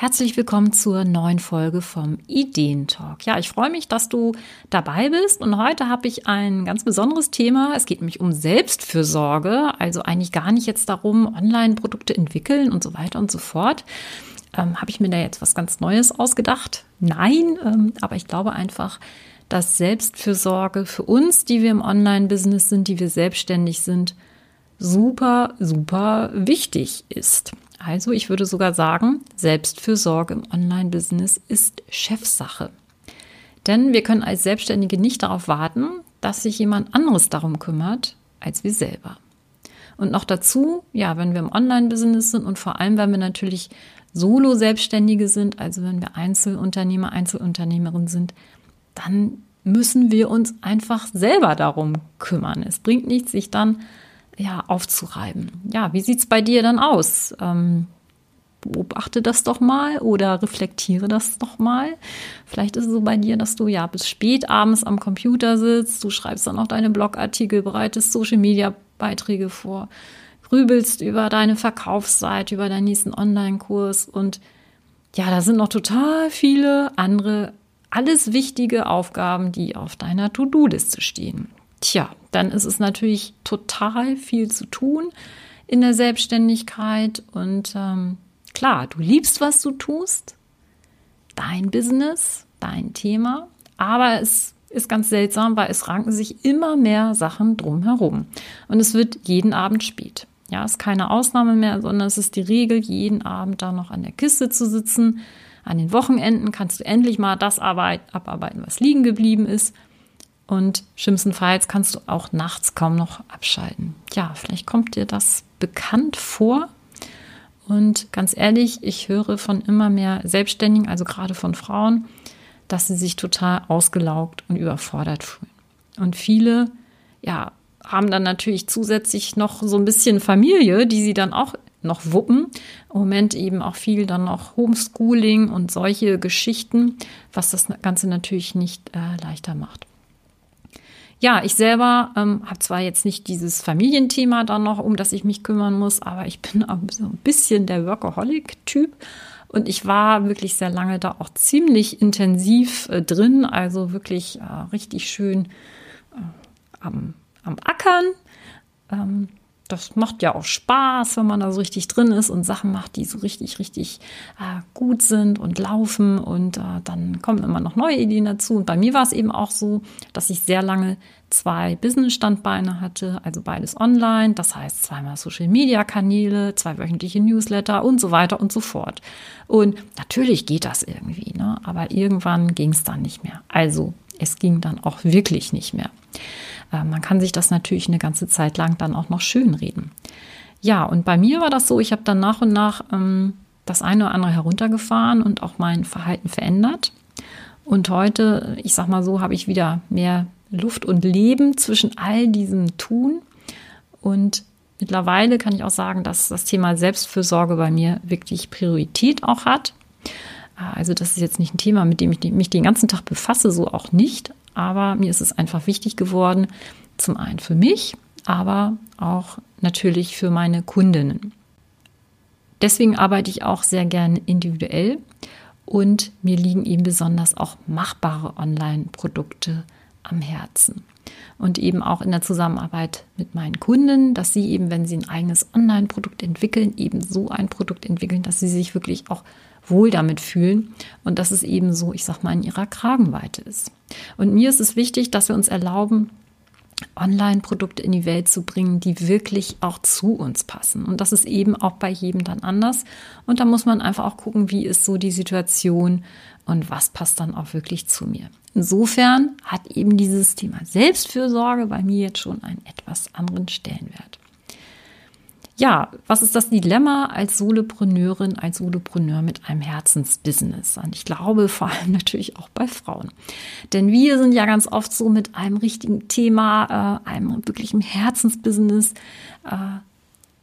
Herzlich willkommen zur neuen Folge vom Ideentalk. Ja, ich freue mich, dass du dabei bist und heute habe ich ein ganz besonderes Thema. Es geht nämlich um Selbstfürsorge, also eigentlich gar nicht jetzt darum, Online-Produkte entwickeln und so weiter und so fort. Ähm, habe ich mir da jetzt was ganz Neues ausgedacht? Nein, ähm, aber ich glaube einfach, dass Selbstfürsorge für uns, die wir im Online-Business sind, die wir selbstständig sind, super, super wichtig ist. Also ich würde sogar sagen, Selbstfürsorge im Online-Business ist Chefsache. Denn wir können als Selbstständige nicht darauf warten, dass sich jemand anderes darum kümmert als wir selber. Und noch dazu, ja, wenn wir im Online-Business sind und vor allem, wenn wir natürlich Solo-Selbstständige sind, also wenn wir Einzelunternehmer, Einzelunternehmerin sind, dann müssen wir uns einfach selber darum kümmern. Es bringt nichts, sich dann ja, aufzureiben. Ja, wie sieht's bei dir dann aus? Ähm, beobachte das doch mal oder reflektiere das doch mal. Vielleicht ist es so bei dir, dass du ja bis spät abends am Computer sitzt, du schreibst dann auch deine Blogartikel, bereitest Social Media Beiträge vor, grübelst über deine Verkaufsseite, über deinen nächsten Online-Kurs und ja, da sind noch total viele andere, alles wichtige Aufgaben, die auf deiner To-Do-Liste stehen. Tja, dann ist es natürlich total viel zu tun in der Selbstständigkeit. Und ähm, klar, du liebst, was du tust, dein Business, dein Thema, aber es ist ganz seltsam, weil es ranken sich immer mehr Sachen drumherum. Und es wird jeden Abend spät. Ja, ist keine Ausnahme mehr, sondern es ist die Regel, jeden Abend da noch an der Kiste zu sitzen. An den Wochenenden kannst du endlich mal das abarbeiten, was liegen geblieben ist. Und schlimmstenfalls kannst du auch nachts kaum noch abschalten. Ja, vielleicht kommt dir das bekannt vor. Und ganz ehrlich, ich höre von immer mehr Selbstständigen, also gerade von Frauen, dass sie sich total ausgelaugt und überfordert fühlen. Und viele, ja, haben dann natürlich zusätzlich noch so ein bisschen Familie, die sie dann auch noch wuppen. Im Moment eben auch viel dann noch Homeschooling und solche Geschichten, was das Ganze natürlich nicht äh, leichter macht. Ja, ich selber ähm, habe zwar jetzt nicht dieses Familienthema dann noch, um das ich mich kümmern muss, aber ich bin auch so ein bisschen der Workaholic-Typ. Und ich war wirklich sehr lange da auch ziemlich intensiv äh, drin, also wirklich äh, richtig schön äh, am, am Ackern. Ähm, das macht ja auch Spaß, wenn man da so richtig drin ist und Sachen macht, die so richtig, richtig äh, gut sind und laufen. Und äh, dann kommen immer noch neue Ideen dazu. Und bei mir war es eben auch so, dass ich sehr lange zwei Business-Standbeine hatte, also beides online. Das heißt zweimal Social-Media-Kanäle, zwei wöchentliche Newsletter und so weiter und so fort. Und natürlich geht das irgendwie, ne? aber irgendwann ging es dann nicht mehr. Also es ging dann auch wirklich nicht mehr. Äh, man kann sich das natürlich eine ganze Zeit lang dann auch noch schönreden. Ja, und bei mir war das so, ich habe dann nach und nach ähm, das eine oder andere heruntergefahren und auch mein Verhalten verändert. Und heute, ich sag mal so, habe ich wieder mehr Luft und Leben zwischen all diesem Tun. Und mittlerweile kann ich auch sagen, dass das Thema Selbstfürsorge bei mir wirklich Priorität auch hat. Äh, also das ist jetzt nicht ein Thema, mit dem ich mich den ganzen Tag befasse, so auch nicht aber mir ist es einfach wichtig geworden, zum einen für mich, aber auch natürlich für meine Kundinnen. Deswegen arbeite ich auch sehr gerne individuell und mir liegen eben besonders auch machbare Online-Produkte am Herzen. Und eben auch in der Zusammenarbeit mit meinen Kunden, dass sie eben, wenn sie ein eigenes Online-Produkt entwickeln, eben so ein Produkt entwickeln, dass sie sich wirklich auch wohl damit fühlen und dass es eben so, ich sag mal, in ihrer Kragenweite ist. Und mir ist es wichtig, dass wir uns erlauben, Online-Produkte in die Welt zu bringen, die wirklich auch zu uns passen. Und das ist eben auch bei jedem dann anders. Und da muss man einfach auch gucken, wie ist so die Situation und was passt dann auch wirklich zu mir. Insofern hat eben dieses Thema Selbstfürsorge bei mir jetzt schon einen etwas anderen Stellenwert. Ja, was ist das Dilemma als Solopreneurin, als Solopreneur mit einem Herzensbusiness? Und ich glaube vor allem natürlich auch bei Frauen. Denn wir sind ja ganz oft so mit einem richtigen Thema, äh, einem wirklichen Herzensbusiness, äh,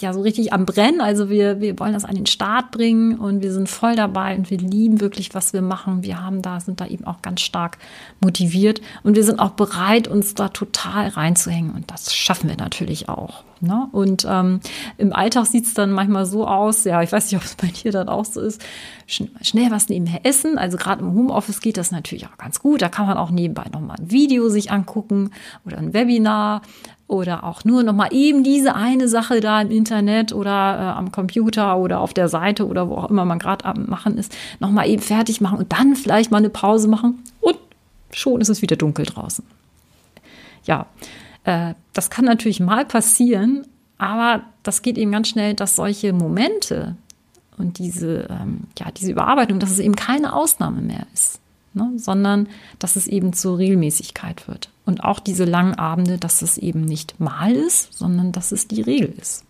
ja so richtig am Brennen. Also wir, wir wollen das an den Start bringen und wir sind voll dabei und wir lieben wirklich, was wir machen. Wir haben da, sind da eben auch ganz stark motiviert und wir sind auch bereit, uns da total reinzuhängen. Und das schaffen wir natürlich auch. Ne? Und ähm, im Alltag sieht es dann manchmal so aus, ja, ich weiß nicht, ob es bei dir dann auch so ist, schnell was nebenher essen. Also gerade im Homeoffice geht das natürlich auch ganz gut. Da kann man auch nebenbei nochmal ein Video sich angucken oder ein Webinar oder auch nur noch mal eben diese eine Sache da im Internet oder äh, am Computer oder auf der Seite oder wo auch immer man gerade am machen ist, noch mal eben fertig machen und dann vielleicht mal eine Pause machen und schon ist es wieder dunkel draußen. Ja, äh, das kann natürlich mal passieren, aber das geht eben ganz schnell, dass solche Momente und diese, ähm, ja, diese Überarbeitung, dass es eben keine Ausnahme mehr ist ne? sondern dass es eben zur Regelmäßigkeit wird. Und auch diese langen Abende, dass es eben nicht mal ist, sondern dass es die Regel ist.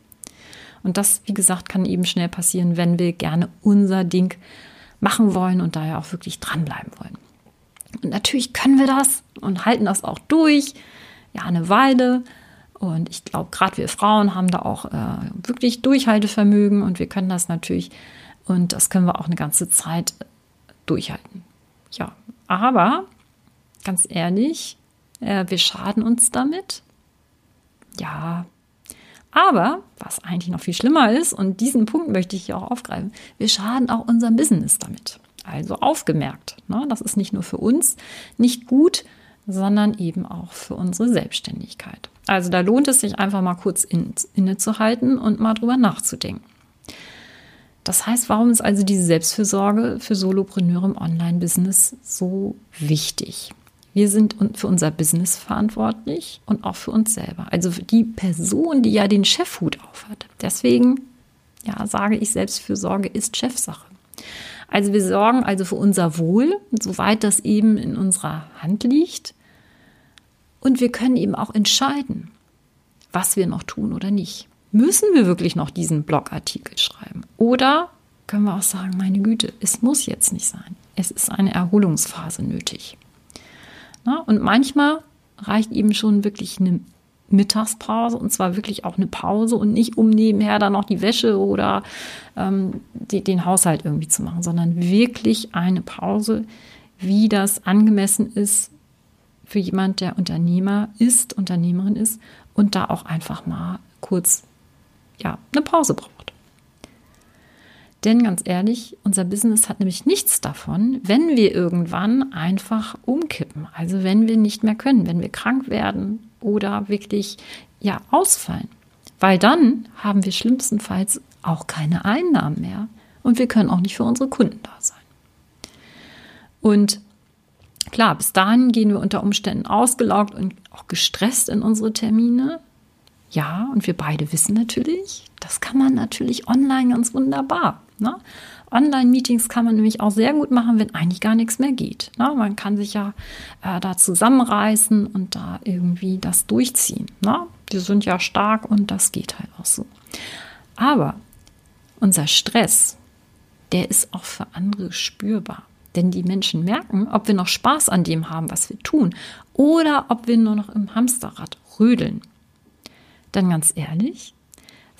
Und das, wie gesagt, kann eben schnell passieren, wenn wir gerne unser Ding machen wollen und daher auch wirklich dranbleiben wollen. Und natürlich können wir das und halten das auch durch, ja, eine Weile. Und ich glaube, gerade wir Frauen haben da auch äh, wirklich Durchhaltevermögen und wir können das natürlich und das können wir auch eine ganze Zeit durchhalten. Ja, aber ganz ehrlich, äh, wir schaden uns damit. Ja, aber was eigentlich noch viel schlimmer ist, und diesen Punkt möchte ich hier auch aufgreifen, wir schaden auch unserem Business damit. Also aufgemerkt. Ne? Das ist nicht nur für uns nicht gut, sondern eben auch für unsere Selbstständigkeit. Also da lohnt es sich einfach mal kurz in, innezuhalten und mal drüber nachzudenken. Das heißt, warum ist also diese Selbstfürsorge für Solopreneure im Online-Business so wichtig? Wir sind für unser Business verantwortlich und auch für uns selber. Also für die Person, die ja den Chefhut aufhat. Deswegen, ja, sage ich, Selbstfürsorge ist Chefsache. Also wir sorgen also für unser Wohl, soweit das eben in unserer Hand liegt. Und wir können eben auch entscheiden, was wir noch tun oder nicht. Müssen wir wirklich noch diesen Blogartikel schreiben? Oder können wir auch sagen, meine Güte, es muss jetzt nicht sein. Es ist eine Erholungsphase nötig. Na, und manchmal reicht eben schon wirklich eine Mittagspause und zwar wirklich auch eine Pause und nicht um nebenher dann noch die Wäsche oder ähm, die, den Haushalt irgendwie zu machen, sondern wirklich eine Pause, wie das angemessen ist für jemand, der Unternehmer ist, Unternehmerin ist und da auch einfach mal kurz ja, eine Pause braucht. Denn ganz ehrlich, unser Business hat nämlich nichts davon, wenn wir irgendwann einfach umkippen. Also wenn wir nicht mehr können, wenn wir krank werden oder wirklich ja ausfallen. Weil dann haben wir schlimmstenfalls auch keine Einnahmen mehr und wir können auch nicht für unsere Kunden da sein. Und klar, bis dahin gehen wir unter Umständen ausgelaugt und auch gestresst in unsere Termine. Ja, und wir beide wissen natürlich, das kann man natürlich online ganz wunderbar. Ne? Online-Meetings kann man nämlich auch sehr gut machen, wenn eigentlich gar nichts mehr geht. Ne? Man kann sich ja äh, da zusammenreißen und da irgendwie das durchziehen. Ne? Wir sind ja stark und das geht halt auch so. Aber unser Stress, der ist auch für andere spürbar. Denn die Menschen merken, ob wir noch Spaß an dem haben, was wir tun, oder ob wir nur noch im Hamsterrad rödeln. Dann ganz ehrlich,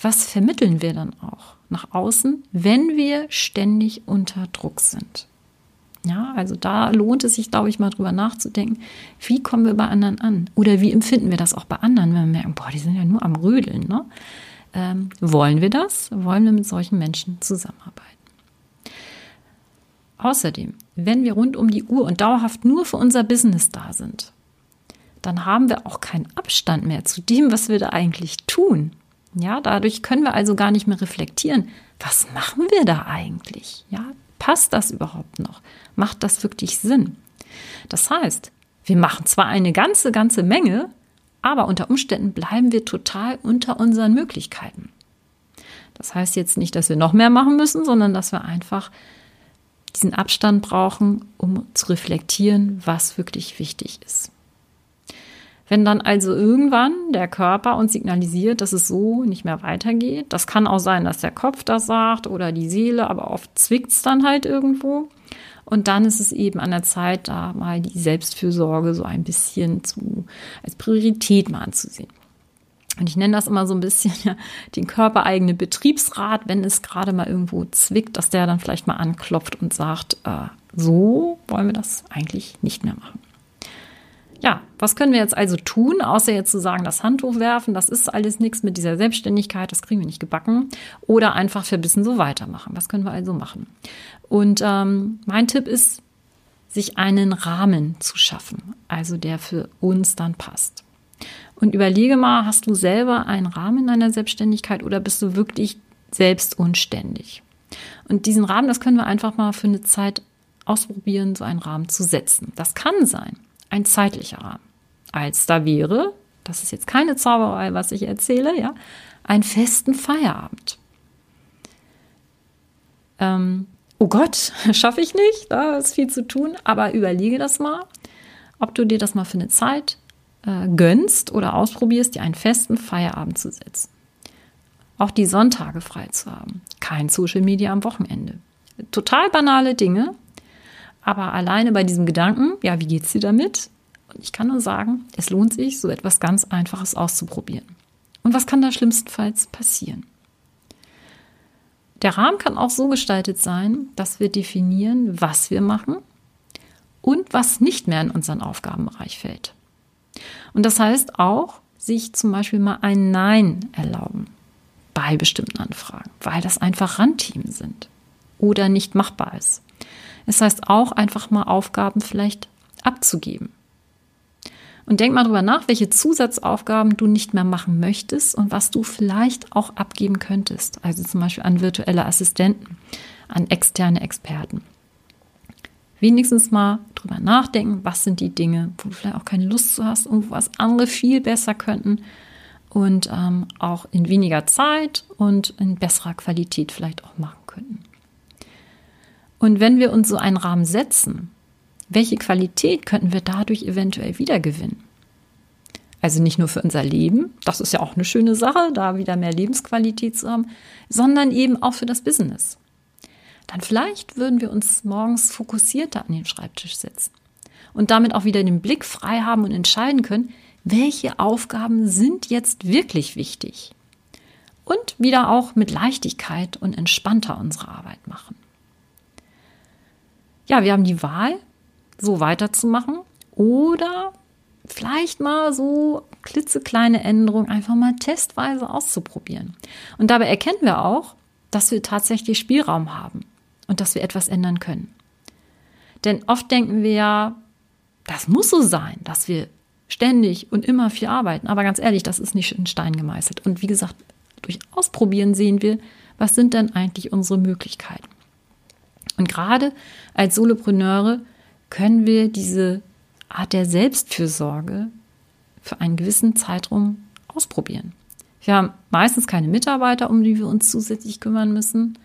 was vermitteln wir dann auch nach außen, wenn wir ständig unter Druck sind? Ja, also da lohnt es sich, glaube ich, mal drüber nachzudenken, wie kommen wir bei anderen an? Oder wie empfinden wir das auch bei anderen, wenn wir merken, boah, die sind ja nur am Rödeln. Ne? Ähm, wollen wir das? Wollen wir mit solchen Menschen zusammenarbeiten? Außerdem, wenn wir rund um die Uhr und dauerhaft nur für unser Business da sind, dann haben wir auch keinen Abstand mehr zu dem, was wir da eigentlich tun. Ja, dadurch können wir also gar nicht mehr reflektieren. Was machen wir da eigentlich? Ja, passt das überhaupt noch? Macht das wirklich Sinn? Das heißt, wir machen zwar eine ganze, ganze Menge, aber unter Umständen bleiben wir total unter unseren Möglichkeiten. Das heißt jetzt nicht, dass wir noch mehr machen müssen, sondern dass wir einfach diesen Abstand brauchen, um zu reflektieren, was wirklich wichtig ist. Wenn dann also irgendwann der Körper uns signalisiert, dass es so nicht mehr weitergeht, das kann auch sein, dass der Kopf das sagt oder die Seele, aber oft zwickt es dann halt irgendwo. Und dann ist es eben an der Zeit, da mal die Selbstfürsorge so ein bisschen zu, als Priorität mal anzusehen. Und ich nenne das immer so ein bisschen ja, den körpereigene Betriebsrat, wenn es gerade mal irgendwo zwickt, dass der dann vielleicht mal anklopft und sagt, äh, so wollen wir das eigentlich nicht mehr machen. Ja, was können wir jetzt also tun, außer jetzt zu sagen, das Handtuch werfen, das ist alles nichts mit dieser Selbstständigkeit, das kriegen wir nicht gebacken. Oder einfach verbissen so weitermachen. Was können wir also machen? Und ähm, mein Tipp ist, sich einen Rahmen zu schaffen, also der für uns dann passt. Und überlege mal, hast du selber einen Rahmen in deiner Selbstständigkeit oder bist du wirklich selbst unständig? Und diesen Rahmen, das können wir einfach mal für eine Zeit ausprobieren, so einen Rahmen zu setzen. Das kann sein, ein zeitlicher Rahmen. Als da wäre, das ist jetzt keine Zauberei, was ich erzähle, ja, einen festen Feierabend. Ähm, oh Gott, schaffe ich nicht, da ist viel zu tun, aber überlege das mal, ob du dir das mal für eine Zeit äh, gönnst oder ausprobierst, dir einen festen Feierabend zu setzen. Auch die Sonntage frei zu haben. Kein Social Media am Wochenende. Total banale Dinge, aber alleine bei diesem Gedanken, ja, wie geht's dir damit? Ich kann nur sagen, es lohnt sich, so etwas ganz Einfaches auszuprobieren. Und was kann da schlimmstenfalls passieren? Der Rahmen kann auch so gestaltet sein, dass wir definieren, was wir machen und was nicht mehr in unseren Aufgabenbereich fällt. Und das heißt auch, sich zum Beispiel mal ein Nein erlauben bei bestimmten Anfragen, weil das einfach Randthemen sind oder nicht machbar ist. Es heißt auch einfach mal Aufgaben vielleicht abzugeben. Und denk mal drüber nach, welche Zusatzaufgaben du nicht mehr machen möchtest und was du vielleicht auch abgeben könntest. Also zum Beispiel an virtuelle Assistenten, an externe Experten. Wenigstens mal drüber nachdenken, was sind die Dinge, wo du vielleicht auch keine Lust zu hast und was andere viel besser könnten und ähm, auch in weniger Zeit und in besserer Qualität vielleicht auch machen könnten. Und wenn wir uns so einen Rahmen setzen, welche Qualität könnten wir dadurch eventuell wiedergewinnen? Also nicht nur für unser Leben, das ist ja auch eine schöne Sache, da wieder mehr Lebensqualität zu haben, sondern eben auch für das Business. Dann vielleicht würden wir uns morgens fokussierter an den Schreibtisch setzen und damit auch wieder den Blick frei haben und entscheiden können, welche Aufgaben sind jetzt wirklich wichtig. Und wieder auch mit Leichtigkeit und entspannter unsere Arbeit machen ja, wir haben die Wahl, so weiterzumachen oder vielleicht mal so klitzekleine Änderungen einfach mal testweise auszuprobieren. Und dabei erkennen wir auch, dass wir tatsächlich Spielraum haben und dass wir etwas ändern können. Denn oft denken wir ja, das muss so sein, dass wir ständig und immer viel arbeiten. Aber ganz ehrlich, das ist nicht in Stein gemeißelt. Und wie gesagt, durch Ausprobieren sehen wir, was sind denn eigentlich unsere Möglichkeiten. Und gerade als Solopreneure können wir diese Art der Selbstfürsorge für einen gewissen Zeitraum ausprobieren. Wir haben meistens keine Mitarbeiter, um die wir uns zusätzlich kümmern müssen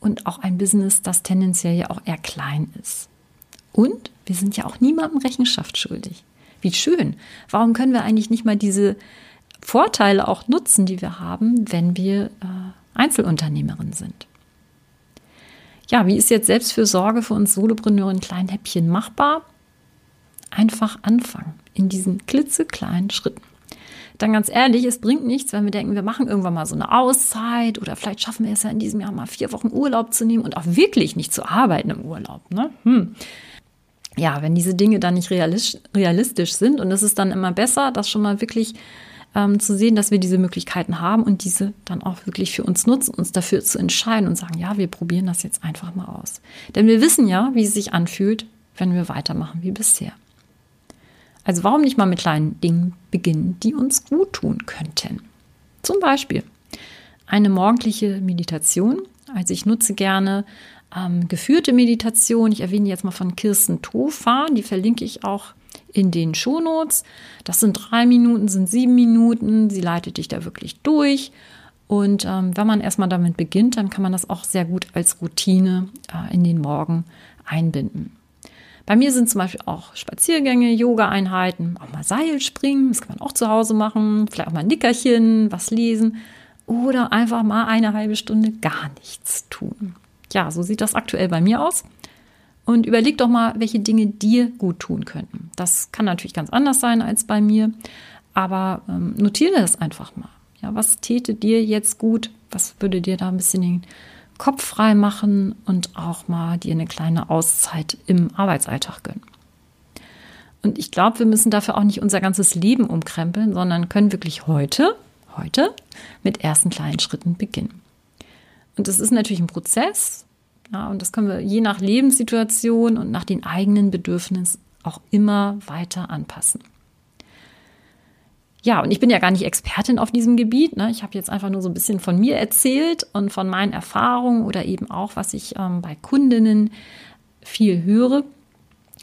und auch ein Business, das tendenziell ja auch eher klein ist. Und wir sind ja auch niemandem Rechenschaft schuldig. Wie schön. Warum können wir eigentlich nicht mal diese Vorteile auch nutzen, die wir haben, wenn wir äh, Einzelunternehmerin sind? Ja, wie ist jetzt Selbstfürsorge für uns Solopreneure in kleinen Häppchen machbar? Einfach anfangen in diesen klitzekleinen Schritten. Dann ganz ehrlich, es bringt nichts, wenn wir denken, wir machen irgendwann mal so eine Auszeit oder vielleicht schaffen wir es ja in diesem Jahr mal vier Wochen Urlaub zu nehmen und auch wirklich nicht zu arbeiten im Urlaub. Ne? Hm. Ja, wenn diese Dinge dann nicht realistisch sind und es ist dann immer besser, das schon mal wirklich ähm, zu sehen, dass wir diese Möglichkeiten haben und diese dann auch wirklich für uns nutzen, uns dafür zu entscheiden und sagen, ja, wir probieren das jetzt einfach mal aus. Denn wir wissen ja, wie es sich anfühlt, wenn wir weitermachen wie bisher. Also warum nicht mal mit kleinen Dingen beginnen, die uns gut tun könnten? Zum Beispiel eine morgendliche Meditation. Also ich nutze gerne ähm, geführte Meditation. Ich erwähne jetzt mal von Kirsten Tofa, die verlinke ich auch in den Shownotes. Das sind drei Minuten, sind sieben Minuten. Sie leitet dich da wirklich durch. Und ähm, wenn man erstmal damit beginnt, dann kann man das auch sehr gut als Routine äh, in den Morgen einbinden. Bei mir sind zum Beispiel auch Spaziergänge, Yoga-Einheiten, auch mal Seilspringen, das kann man auch zu Hause machen, vielleicht auch mal ein Nickerchen, was lesen oder einfach mal eine halbe Stunde gar nichts tun. Ja, so sieht das aktuell bei mir aus. Und überleg doch mal, welche Dinge dir gut tun könnten. Das kann natürlich ganz anders sein als bei mir. aber ähm, notiere das einfach mal. Ja, was täte dir jetzt gut? Was würde dir da ein bisschen den Kopf frei machen und auch mal dir eine kleine Auszeit im Arbeitsalltag gönnen? Und ich glaube, wir müssen dafür auch nicht unser ganzes Leben umkrempeln, sondern können wirklich heute, heute mit ersten kleinen Schritten beginnen. Und das ist natürlich ein Prozess. Ja, und das können wir je nach Lebenssituation und nach den eigenen Bedürfnissen auch immer weiter anpassen. Ja, und ich bin ja gar nicht Expertin auf diesem Gebiet. Ne? Ich habe jetzt einfach nur so ein bisschen von mir erzählt und von meinen Erfahrungen oder eben auch, was ich ähm, bei Kundinnen viel höre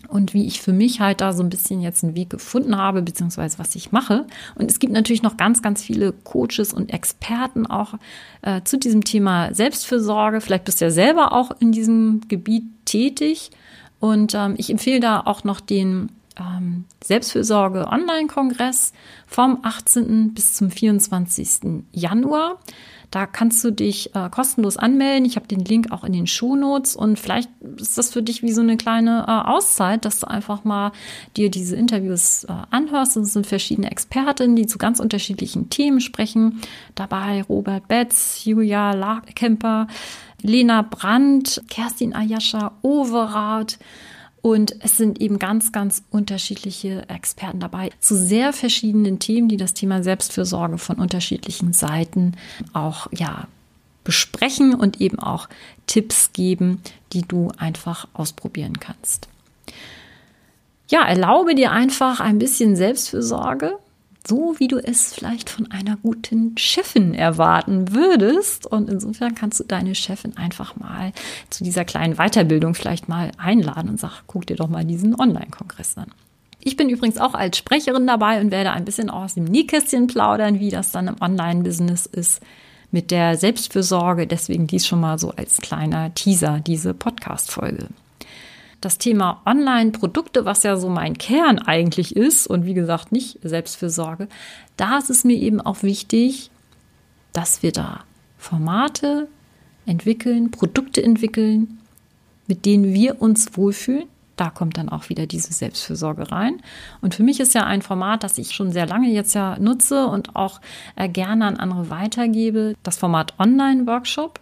und wie ich für mich halt da so ein bisschen jetzt einen Weg gefunden habe, beziehungsweise was ich mache. Und es gibt natürlich noch ganz, ganz viele Coaches und Experten auch äh, zu diesem Thema Selbstfürsorge. Vielleicht bist du ja selber auch in diesem Gebiet tätig. Und ähm, ich empfehle da auch noch den ähm, Selbstfürsorge Online-Kongress vom 18. bis zum 24. Januar. Da kannst du dich äh, kostenlos anmelden. Ich habe den Link auch in den Shownotes und vielleicht ist das für dich wie so eine kleine äh, Auszeit, dass du einfach mal dir diese Interviews äh, anhörst. Es sind verschiedene Expertinnen, die zu ganz unterschiedlichen Themen sprechen. Dabei Robert Betz, Julia Larkemper, Lena Brandt, Kerstin Ayascha, Overath, und es sind eben ganz, ganz unterschiedliche Experten dabei zu sehr verschiedenen Themen, die das Thema Selbstfürsorge von unterschiedlichen Seiten auch, ja, besprechen und eben auch Tipps geben, die du einfach ausprobieren kannst. Ja, erlaube dir einfach ein bisschen Selbstfürsorge so wie du es vielleicht von einer guten Chefin erwarten würdest. Und insofern kannst du deine Chefin einfach mal zu dieser kleinen Weiterbildung vielleicht mal einladen und sag, guck dir doch mal diesen Online-Kongress an. Ich bin übrigens auch als Sprecherin dabei und werde ein bisschen aus dem Nähkästchen plaudern, wie das dann im Online-Business ist mit der Selbstfürsorge. Deswegen dies schon mal so als kleiner Teaser, diese Podcast-Folge das Thema Online-Produkte, was ja so mein Kern eigentlich ist und wie gesagt nicht Selbstfürsorge, da ist es mir eben auch wichtig, dass wir da Formate entwickeln, Produkte entwickeln, mit denen wir uns wohlfühlen. Da kommt dann auch wieder diese Selbstfürsorge rein. Und für mich ist ja ein Format, das ich schon sehr lange jetzt ja nutze und auch äh, gerne an andere weitergebe, das Format Online-Workshop.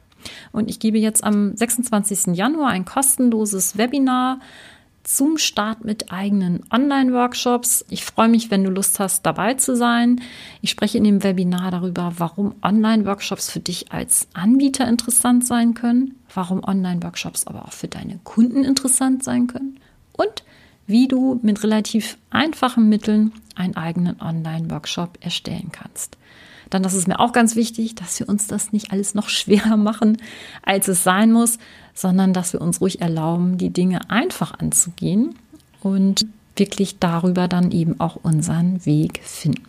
Und ich gebe jetzt am 26. Januar ein kostenloses Webinar zum Start mit eigenen Online-Workshops. Ich freue mich, wenn du Lust hast, dabei zu sein. Ich spreche in dem Webinar darüber, warum Online-Workshops für dich als Anbieter interessant sein können, warum Online-Workshops aber auch für deine Kunden interessant sein können und wie du mit relativ einfachen Mitteln einen eigenen Online-Workshop erstellen kannst. Dann, das ist mir auch ganz wichtig, dass wir uns das nicht alles noch schwerer machen, als es sein muss, sondern dass wir uns ruhig erlauben, die Dinge einfach anzugehen und wirklich darüber dann eben auch unseren Weg finden.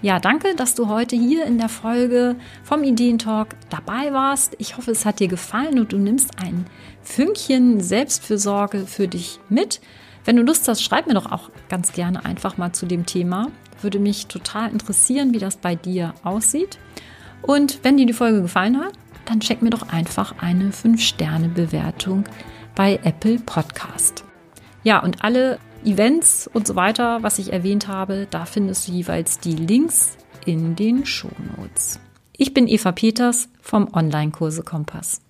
Ja, danke, dass du heute hier in der Folge vom Ideentalk dabei warst. Ich hoffe, es hat dir gefallen und du nimmst ein Fünkchen Selbstfürsorge für dich mit. Wenn du Lust hast, schreib mir doch auch ganz gerne einfach mal zu dem Thema. Würde mich total interessieren, wie das bei dir aussieht. Und wenn dir die Folge gefallen hat, dann check mir doch einfach eine 5-Sterne-Bewertung bei Apple Podcast. Ja, und alle Events und so weiter, was ich erwähnt habe, da findest du jeweils die Links in den Shownotes. Ich bin Eva Peters vom Online-Kurse Kompass.